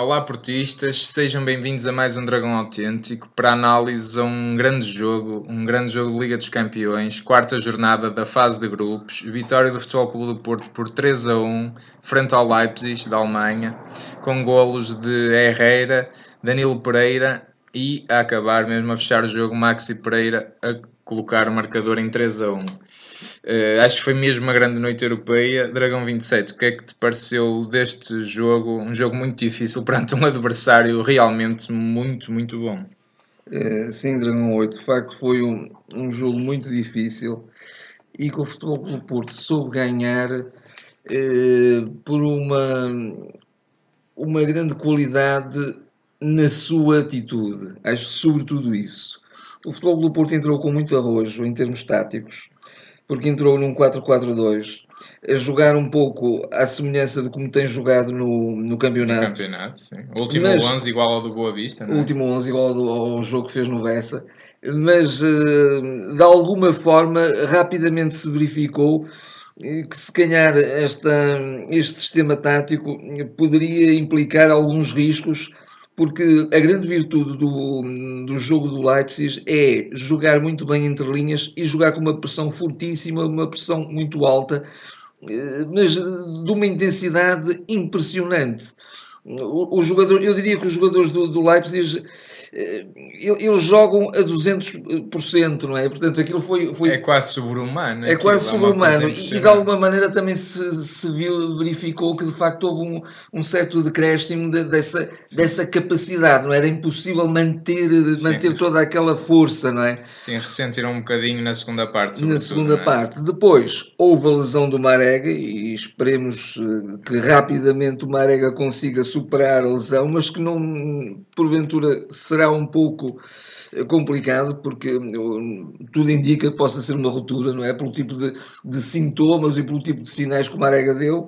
Olá, portistas, sejam bem-vindos a mais um Dragão Autêntico para análise a um grande jogo, um grande jogo de Liga dos Campeões, quarta jornada da fase de grupos, vitória do Futebol Clube do Porto por 3 a 1, frente ao Leipzig da Alemanha, com golos de Herrera, Danilo Pereira e a acabar mesmo a fechar o jogo Maxi Pereira a colocar o marcador em 3 a 1. Uh, acho que foi mesmo uma grande noite europeia. Dragão 27, o que é que te pareceu deste jogo? Um jogo muito difícil perante um adversário realmente muito, muito bom. É, sim, Dragão 8, de facto foi um, um jogo muito difícil e que o Futebol Clube Porto soube ganhar eh, por uma, uma grande qualidade na sua atitude. Acho que sobretudo isso. O Futebol Clube Porto entrou com muito arrojo em termos táticos porque entrou num 4-4-2 a jogar um pouco à semelhança de como tem jogado no, no campeonato. No campeonato, sim. O último mas, 11 igual ao do Boa Vista, não é? O último 11 igual ao, ao jogo que fez no Bessa. Mas, uh, de alguma forma, rapidamente se verificou que se calhar esta, este sistema tático poderia implicar alguns riscos porque a grande virtude do, do jogo do Leipzig é jogar muito bem entre linhas e jogar com uma pressão fortíssima, uma pressão muito alta, eh, mas de uma intensidade impressionante. O, o jogador, eu diria que os jogadores do, do Leipzig eh, eles jogam a 200%, não é? Portanto, aquilo foi. foi é quase sobre-humano. É quase é sobre-humano. E, e, de alguma maneira também se, se viu, verificou que de facto houve um, um certo decréscimo de, dessa, dessa capacidade, não é? Era impossível manter, manter toda aquela força, não é? Sim, ressentiram um bocadinho na segunda parte. Na segunda é? parte. Depois houve a lesão do Marega e esperemos eh, que rapidamente o Marega consiga superar a lesão, mas que não, porventura, será um pouco eh, complicado porque eh, tudo indica que possa ser uma ruptura, não é? Pelo tipo de, de sintomas e pelo tipo de sinais que o Marega deu.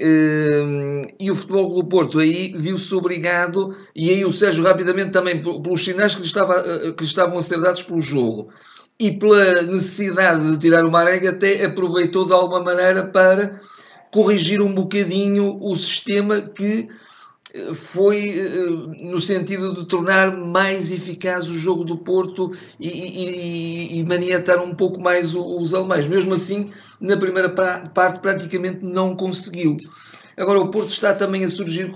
Eh, e o Futebol do Porto aí viu-se obrigado, e aí o Sérgio rapidamente também, pelos sinais que lhe, estava, que lhe estavam a ser dados pelo jogo e pela necessidade de tirar o Marega, até aproveitou de alguma maneira para corrigir um bocadinho o sistema que foi eh, no sentido de tornar mais eficaz o jogo do Porto e, e, e maniatar um pouco mais os alemães. Mesmo assim, na primeira parte praticamente não conseguiu. Agora o Porto está também a surgir,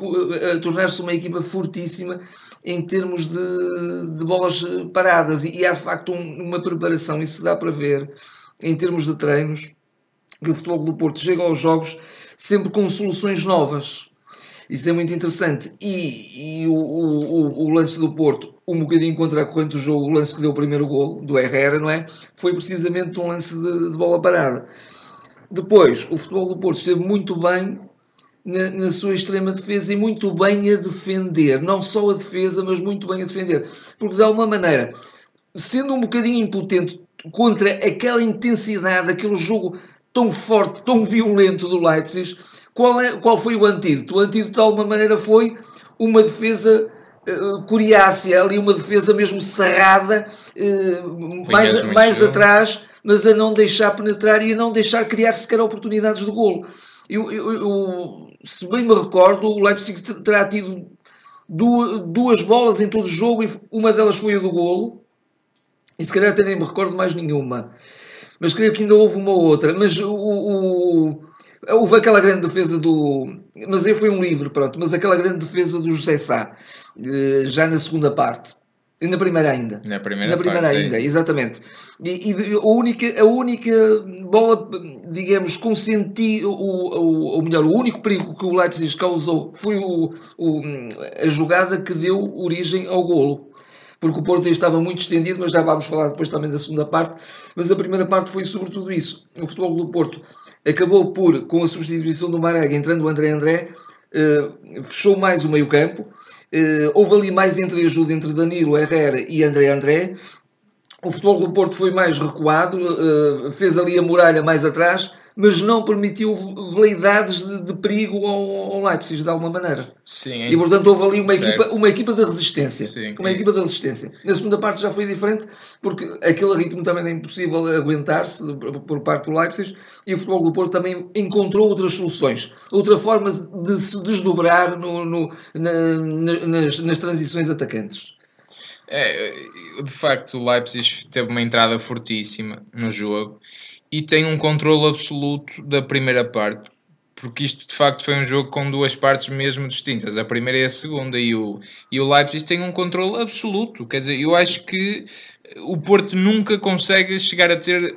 a tornar-se uma equipa fortíssima em termos de, de bolas paradas e, há de facto um, uma preparação, isso dá para ver em termos de treinos, que o futebol do Porto chega aos jogos sempre com soluções novas isso é muito interessante. E, e o, o, o, lance do Porto, um bocadinho contra a corrente do jogo, o lance que deu o primeiro gol do Herrera, não é? Foi precisamente um lance de, de bola parada. Depois, o futebol do Porto esteve muito bem na, na, sua extrema defesa e muito bem a defender. Não só a defesa, mas muito bem a defender. Porque, de alguma maneira, sendo um bocadinho impotente contra aquela intensidade, aquele jogo tão forte, tão violento do Leipzig, qual, é, qual foi o antídoto? O antídoto, de alguma maneira, foi uma defesa uh, coriácea, ali uma defesa mesmo cerrada, uh, mais, mais atrás, mas a não deixar penetrar e a não deixar criar sequer oportunidades de golo. Eu, eu, eu, se bem me recordo, o Leipzig terá tido duas, duas bolas em todo o jogo e uma delas foi a do golo. E se calhar até nem me recordo mais nenhuma. Mas creio que ainda houve uma outra. Mas o, o, Houve aquela grande defesa do. Mas aí foi um livro, pronto. Mas aquela grande defesa do José Sá, eh, já na segunda parte. Na primeira ainda. Na primeira, na primeira parte, ainda, exatamente. E, e, a, única, a única bola, digamos, com sentido, ou, melhor, o único perigo que o Leipzig causou foi o, o, a jogada que deu origem ao golo porque o Porto estava muito estendido, mas já vamos falar depois também da segunda parte. Mas a primeira parte foi sobretudo isso. O futebol do Porto acabou por, com a substituição do Marega, entrando o André André, uh, fechou mais o meio campo. Uh, houve ali mais entreajuda entre Danilo Herrera e André André. O futebol do Porto foi mais recuado, uh, fez ali a muralha mais atrás, mas não permitiu veleidades de, de perigo ao, ao, Leipzig de alguma maneira. Sim, e portanto houve ali uma equipa, uma equipa de resistência. Sim, uma equipa de resistência. Na segunda parte já foi diferente, porque aquele ritmo também é impossível aguentar-se por parte do Leipzig e o futebol do Porto também encontrou outras soluções, outra forma de se desdobrar no, no na, nas, nas transições atacantes. É, de facto, o Leipzig teve uma entrada fortíssima no jogo e tem um controle absoluto da primeira parte, porque isto de facto foi um jogo com duas partes mesmo distintas, a primeira e a segunda, e o, e o Leipzig tem um controle absoluto. Quer dizer, eu acho que o Porto nunca consegue chegar a ter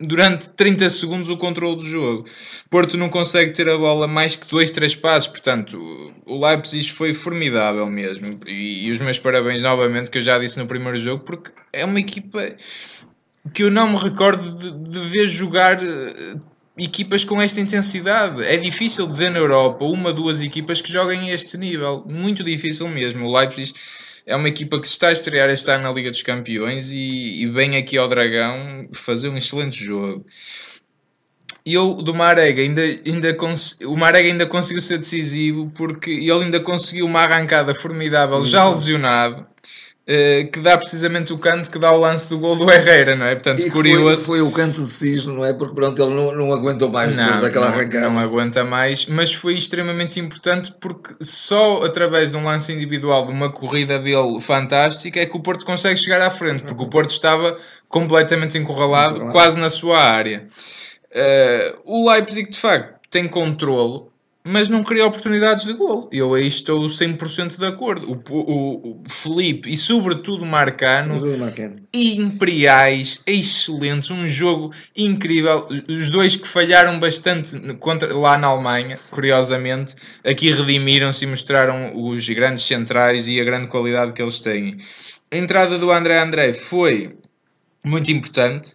durante 30 segundos o controle do jogo. Porto não consegue ter a bola mais que dois, três passos, portanto, o Leipzig foi formidável mesmo. E, e, os meus parabéns novamente, que eu já disse no primeiro jogo, porque é uma equipa que eu não me recordo de, de ver jogar uh, equipas com esta intensidade. É difícil dizer na Europa uma, duas equipas que joguem a este nível. Muito difícil mesmo. O Leipzig é uma equipa que se está a estrear este ano na Liga dos Campeões e, e vem aqui ao Dragão fazer um excelente jogo. E eu, do Marega, ainda, ainda o Marega ainda conseguiu ser decisivo porque ele ainda conseguiu uma arrancada formidável, Sim, já lesionado. Eh, que dá precisamente o canto que dá o lance do gol do Herrera, não é? Portanto, e curioso. Foi, foi, o canto de cisne, não é? Porque pronto, ele não, não aguentou mais não, depois daquela não, arrancada. Não aguenta mais, mas foi extremamente importante porque só através de um lance individual, de uma corrida dele fantástica, é que o Porto consegue chegar à frente, porque o Porto estava completamente encurralado, quase na sua área. Uh, o Leipzig, de facto, tem controlo, mas não cria oportunidades de gol. Eu aí estou 100% de acordo. O, o, o Felipe e sobretudo o Marcano, imperiais, excelentes, um jogo incrível. Os dois que falharam bastante contra, lá na Alemanha, curiosamente, aqui redimiram-se e mostraram os grandes centrais e a grande qualidade que eles têm. A entrada do André André foi muito importante,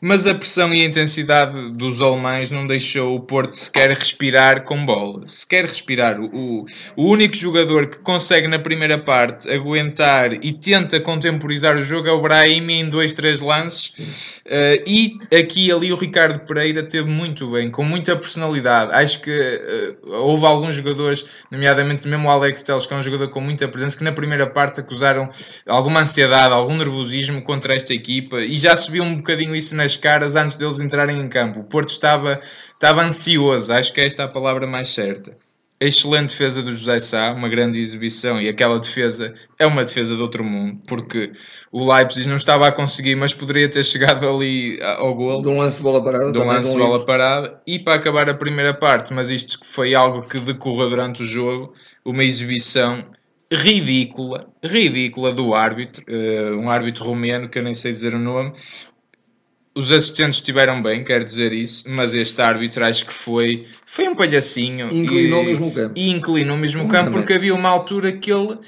mas a pressão e a intensidade dos alemães não deixou o Porto sequer respirar com bola. Sequer respirar. O, o único jogador que consegue na primeira parte aguentar e tenta contemporizar o jogo é o Brahim em dois, três lances. Uh, e aqui ali o Ricardo Pereira teve muito bem, com muita personalidade. Acho que uh, houve alguns jogadores, nomeadamente mesmo o Alex Teles, que é um jogador com muita presença, que na primeira parte acusaram alguma ansiedade, algum nervosismo contra esta equipa e já se viu um bocadinho isso nas caras antes deles entrarem em campo. O Porto estava, estava ansioso, acho que esta é a palavra mais certa. excelente defesa do José Sá, uma grande exibição, e aquela defesa é uma defesa de outro mundo, porque o Leipzig não estava a conseguir, mas poderia ter chegado ali ao gol. De um lance bola parada. De um lance de bola parada. E para acabar a primeira parte, mas isto foi algo que decorreu durante o jogo, uma exibição ridícula, ridícula do árbitro, uh, um árbitro romeno que eu nem sei dizer o nome. Os assistentes estiveram bem, quero dizer isso, mas este árbitro acho que foi, foi um palhacinho. Inclinou e, mesmo o campo. E inclinou mesmo o campo, porque havia uma altura que ele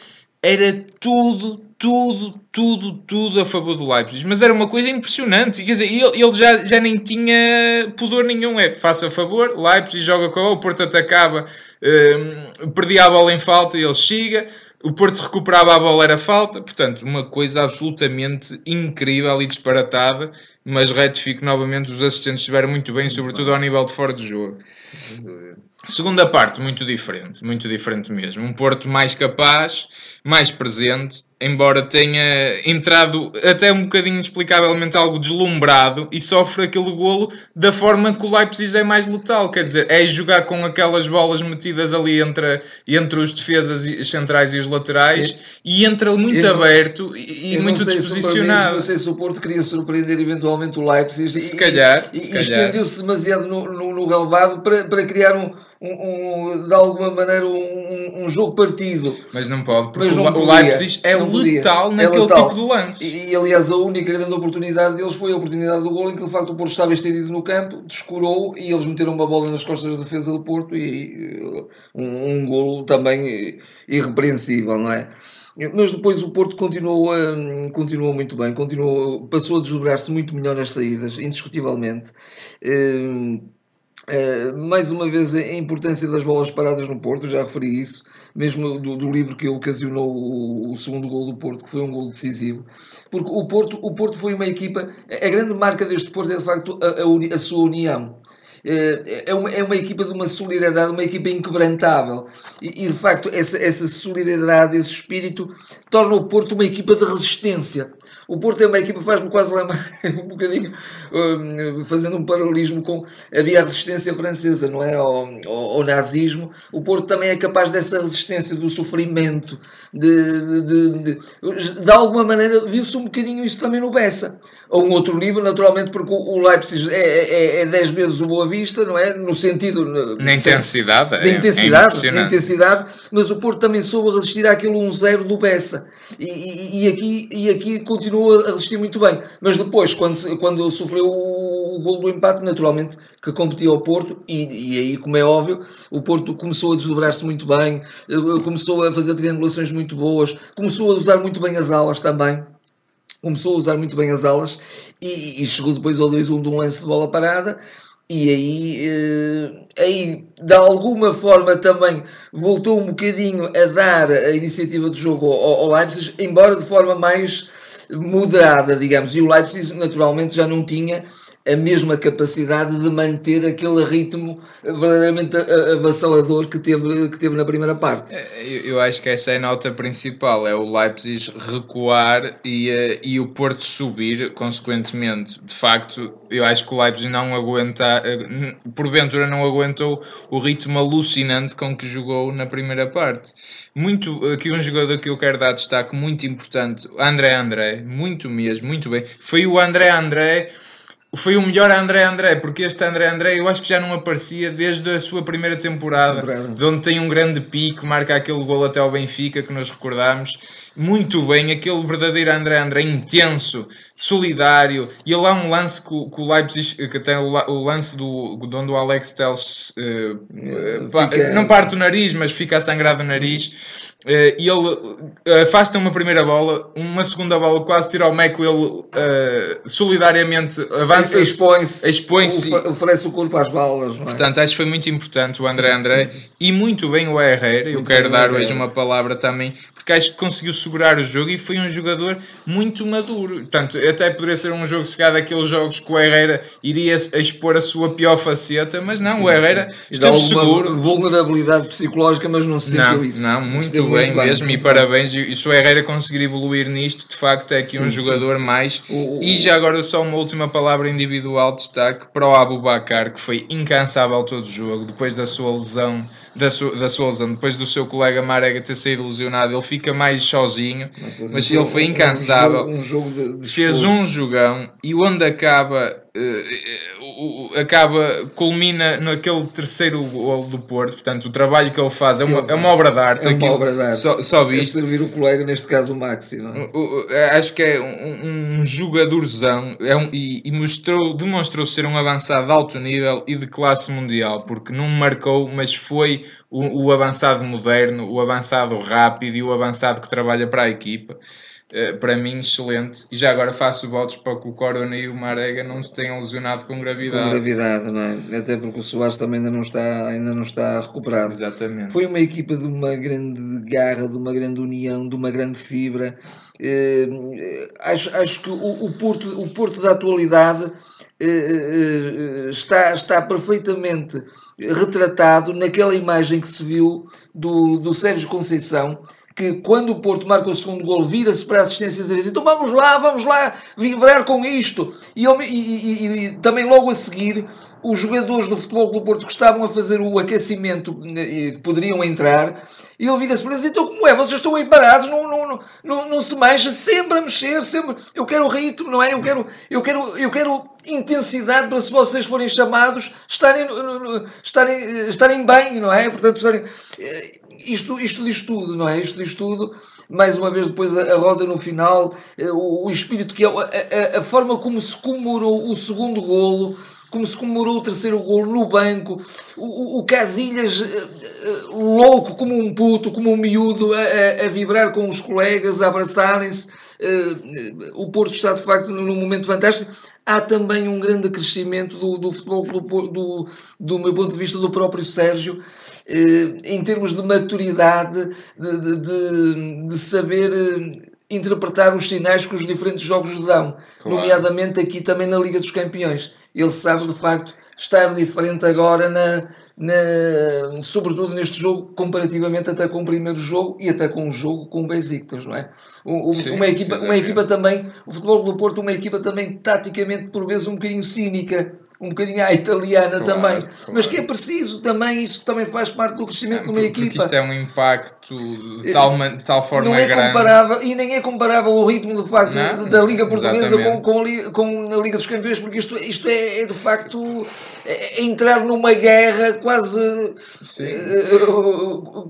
era tudo, tudo, tudo, tudo a favor do Leipzig. Mas era uma coisa impressionante. Quer dizer, ele, ele já, já nem tinha pudor nenhum. É, faça a favor, Leipzig joga com o Porto atacava, um, perdia a bola em falta e ele chega o Porto recuperava a bola, era falta, portanto, uma coisa absolutamente incrível e disparatada, mas retifico novamente, os assistentes estiveram muito bem, muito sobretudo bem. ao nível de fora de jogo. Segunda parte, muito diferente, muito diferente mesmo. Um Porto mais capaz, mais presente, embora tenha entrado até um bocadinho inexplicavelmente algo deslumbrado e sofre aquele golo da forma que o Leipzig é mais letal, quer dizer, é jogar com aquelas bolas metidas ali entre, entre os defesas centrais e os laterais e entra muito eu aberto e, e muito disposicionado. não sei se o Porto queria surpreender eventualmente o Leipzig se e, calhar, e, se e estendeu-se demasiado no, no, no relevado para, para criar um, um, um de alguma maneira um, um, jogo partido. Mas não pode, porque não o, Leipzig é o letal naquele é letal. tipo de lance. E, e, aliás, a única grande oportunidade deles foi a oportunidade do gol em que de facto o Porto estava estendido no campo, descurou e eles meteram uma bola nas costas da defesa do Porto e um, um golo também irrepreensível, não é? Mas depois o Porto continuou, um, continuou muito bem, continuou, passou a desdobrar-se muito melhor nas saídas, indiscutivelmente. Um, Uh, mais uma vez a importância das bolas paradas no Porto, já referi isso, mesmo do, do livro que ocasionou o, o, segundo gol do Porto, que foi um gol decisivo, porque o Porto, o Porto foi uma equipa, a grande marca deste Porto é de facto a, a, a sua união. eh, é uma, é uma equipa de uma solidariedade, uma equipa inquebrantável. E, e de facto, essa, essa solidariedade, esse espírito, torna o Porto uma equipa de resistência. O Porto é uma equipa, faz-me quase lembrar um bocadinho, um, fazendo um paralelismo com. Havia a resistência francesa, não é? Ao, ao, ao, nazismo. O Porto também é capaz dessa resistência, do sofrimento, de. De, de, de, de alguma maneira, viu-se um bocadinho isso também no Bessa. A um outro nível, naturalmente, porque o Leipzig é 10 é, é dez vezes o Boa Vista, não é? No sentido. Na intensidade. Da intensidade, é, é intensidade, mas o Porto também soube resistir àquele 1-0 do Bessa. E, e, aqui, e aqui continua continuou a resistir muito bem. Mas depois, quando, quando sofreu o, o gol do empate, naturalmente que competia ao Porto, e, e aí, como é óbvio, o Porto começou a desdobrar-se muito bem, eh, começou a fazer triangulações muito boas, começou a usar muito bem as alas também começou a usar muito bem as alas e, e chegou depois ao 2-1 de um lance de bola parada. E aí, eh, aí de alguma forma também voltou um bocadinho a dar a iniciativa do jogo ao, ao Leipzig, embora de forma mais moderada, digamos, e o Leipzig naturalmente já não tinha a mesma capacidade de manter aquele ritmo verdadeiramente avassalador que teve, que teve na primeira parte. É, eu, acho que essa é a nota principal, é o Leipzig recuar e, eh, e o Porto subir, consequentemente. De facto, eu acho que o Leipzig não aguenta, eh, porventura não aguentou o ritmo alucinante com que jogou na primeira parte. Muito, aqui um jogador que eu quero dar destaque muito importante, André André, muito mesmo, muito bem. Foi o André André foi o melhor André André, porque este André André eu acho que já não aparecia desde a sua primeira temporada, de onde tem um grande pico, marca aquele gol até ao Benfica que nos recordamos. Muito bem, aquele verdadeiro André André intenso, solidário, e lá um lance que, que o Leipzig, que tem o, lance do, de onde o Alex Telles uh, fica... não parte o nariz, mas fica a sangrar do nariz, uh, e ele afasta uma primeira bola, uma segunda bola quase tira ao meco, ele uh, solidariamente avança, expõe-se, expõe oferece o corpo às balas. É? Portanto, acho que foi muito importante o André sim, André, sim, sim. e muito bem o Herrera, eu quero dar hoje uma palavra também, porque acho que conseguiu segurar o jogo e foi um jogador muito maduro. Portanto, até poderia ser um jogo chegado daqueles jogos que o Herrera iria expor a sua pior faceta, mas não, Sim, o Herrera esteve seguro. vulnerabilidade psicológica, mas não se sentiu isso. Não, muito bem, muito mesmo bem, e parabéns. E se o Herrera conseguir evoluir nisto, de facto é aqui sim, um jogador sim. mais. O, o, e já agora só uma última palavra individual de destaque para o Abu Bakar, que foi incansável todo o jogo, depois da sua lesão da, Su da Souza, depois do seu colega Marega ter saído lesionado, ele fica mais sozinho, mas, mas ele foi incansável. Um jogo, um jogo de, de fez um jogão e onde acaba uh, acaba, culmina naquele terceiro gol do Porto. Portanto, o trabalho que ele faz é uma, é uma obra de arte. É uma obra de arte. Só, só visto. É servir o colega, neste caso o Maxi. É? Acho que é um, um jogadorzão é um, e, e, mostrou, demonstrou ser um avançado de alto nível e de classe mundial, porque não marcou, mas foi o, o avançado moderno, o avançado rápido e o avançado que trabalha para a equipa. Eh, para mim, excelente. E já agora faço votos para que o Corona e o Marega não se tenham lesionado com gravidade. Com gravidade, não é? Até porque o Soares também ainda não está, ainda não está recuperado. Exatamente. Foi uma equipa de uma grande garra, de uma grande união, de uma grande fibra. Eh, acho, acho que o, o, Porto, o Porto da atualidade eh, está, está perfeitamente retratado naquela imagem que se viu do, do Sérgio Conceição que quando o Porto marca o segundo gol, vira-se para a assistência e diz então vamos lá, vamos lá vibrar com isto. E, e, e, e, também logo a seguir, os jogadores do Futebol do Porto que estavam a fazer o aquecimento eh, poderiam entrar, e ele vira-se para eles, então como é? Vocês estão aí parados, não, não, não, não, se mexa, sempre a mexer, sempre. Eu quero ritmo, não é? Eu quero, eu quero, eu quero intensidade para se vocês forem chamados estarem, estarem, estarem bem, não é? Portanto, estarem eh, isto, isto diz tudo, não é? Isto diz tudo. Mais uma vez, depois a, a roda no final, eh, o, o espírito que é, a, a, a, forma como se comemorou o segundo golo, como se comemorou o terceiro golo no banco, o, o, o Casilhas uh, uh, louco como um puto, como um miúdo, a, a vibrar com os colegas, a abraçarem-se. Uh, o Porto está de facto num momento fantástico. Há também um grande crescimento do, do futebol do, do, do meu ponto de vista do próprio Sérgio, em termos de maturidade, de, de, de saber uh, interpretar os sinais que os diferentes jogos dão, claro. nomeadamente aqui também na Liga dos Campeões. Ele sabe de facto estar diferente agora na, na, sobretudo neste jogo, comparativamente até com o primeiro jogo e até com o jogo com o Besiktas, não é? O, sim, uma, equipa, uma equipa também, o Futebol do Porto, uma equipa também taticamente por vezes um bocadinho cínica, um bocadinho à italiana claro, também, claro. mas que é preciso também, isso também faz parte do crescimento de uma equipa. Porque isto é um impacto de tal, de tal forma não é grande. Comparável, e nem é comparável o ritmo de facto não? da Liga Portuguesa com, com, a, com, a Liga dos Campeões, porque isto, isto é, é de facto é, é entrar numa guerra quase uh,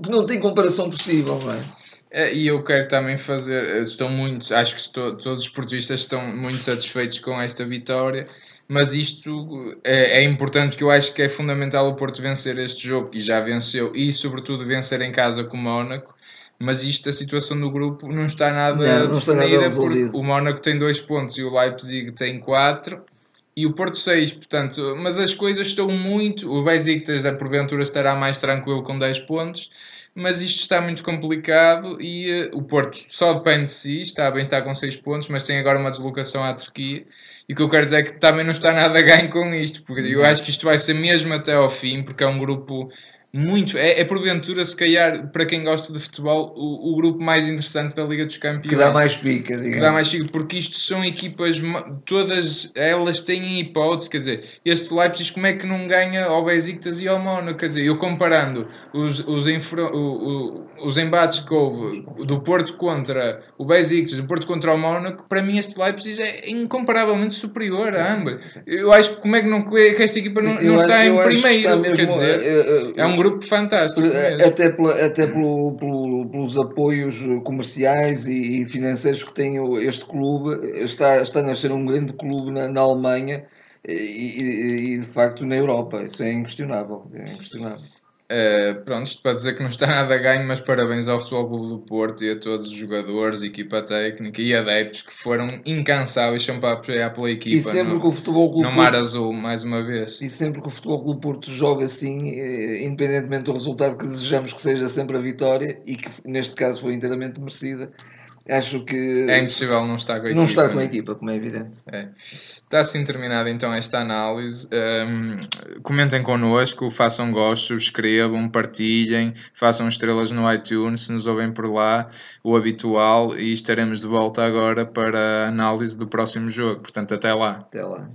que não tem comparação possível, não é? É, e eu quero também fazer, estou muito, acho que estou, todos os portuguistas estão muito satisfeitos com esta vitória mas isto é, é, importante que eu acho que é fundamental o Porto vencer este jogo e já venceu e sobretudo vencer em casa com o Mónaco. Mas isto a situação do grupo não está nada não, não definida está porque o Mónaco tem dois pontos e o Leipzig tem quatro e o Porto seis portanto, mas as coisas estão muito o Besiktas da porventura estará mais tranquilo com 10 pontos mas isto está muito complicado e uh, o Porto só depende de si, está bem, está com 6 pontos, mas tem agora uma deslocação à Turquia. E o que eu quero dizer é que também não está nada a ganho com isto, porque eu acho que isto vai ser mesmo até ao fim, porque é um grupo muito. É, é porventura, se calhar, para quem gosta de futebol, o, o, grupo mais interessante da Liga dos Campeões. Que dá mais pica, digamos. Que dá mais pica, porque isto são equipas, todas elas têm hipótese, quer dizer, este Leipzig, como é que não ganha ao Besiktas e ao Mono? Quer dizer, eu comparando os, os, infro, o, o, os embates que houve do Porto contra o Besiktas, do Porto contra o Mónaco, para mim este Leipzig é incomparavelmente superior a ambas. Eu acho que como é que, não, que esta equipa não, não está em primeiro, quer dizer, é um grupo fantástico. Até, pela, até pelo, pelo, pelos apoios comerciais e, financeiros que tem este clube, está, está a nascer um grande clube na, na Alemanha e, e, e, de facto na Europa. Isso é inquestionável. É inquestionável. Uh, pronto, isto para dizer que não está nada a ganho, mas parabéns ao Futebol Clube do Porto e a todos os jogadores, equipa técnica e adeptos que foram incansáveis sempre a apoiar pela equipa. E sempre no, que o Futebol Clube no Mar Azul, mais uma vez. E sempre que o Futebol Clube Porto joga assim, eh, independentemente do resultado que desejamos que seja sempre a vitória, e que neste caso foi inteiramente merecida, acho que. É impossível não estar com a não equipa. Não estar com a equipa, como é evidente. É. Está assim terminada então esta análise. Um, comentem connosco, façam gosto, subscrevam, partilhem, façam estrelas no iTunes se nos ouvem por lá, o habitual, e estaremos de volta agora para a análise do próximo jogo. Portanto, até lá. Até lá.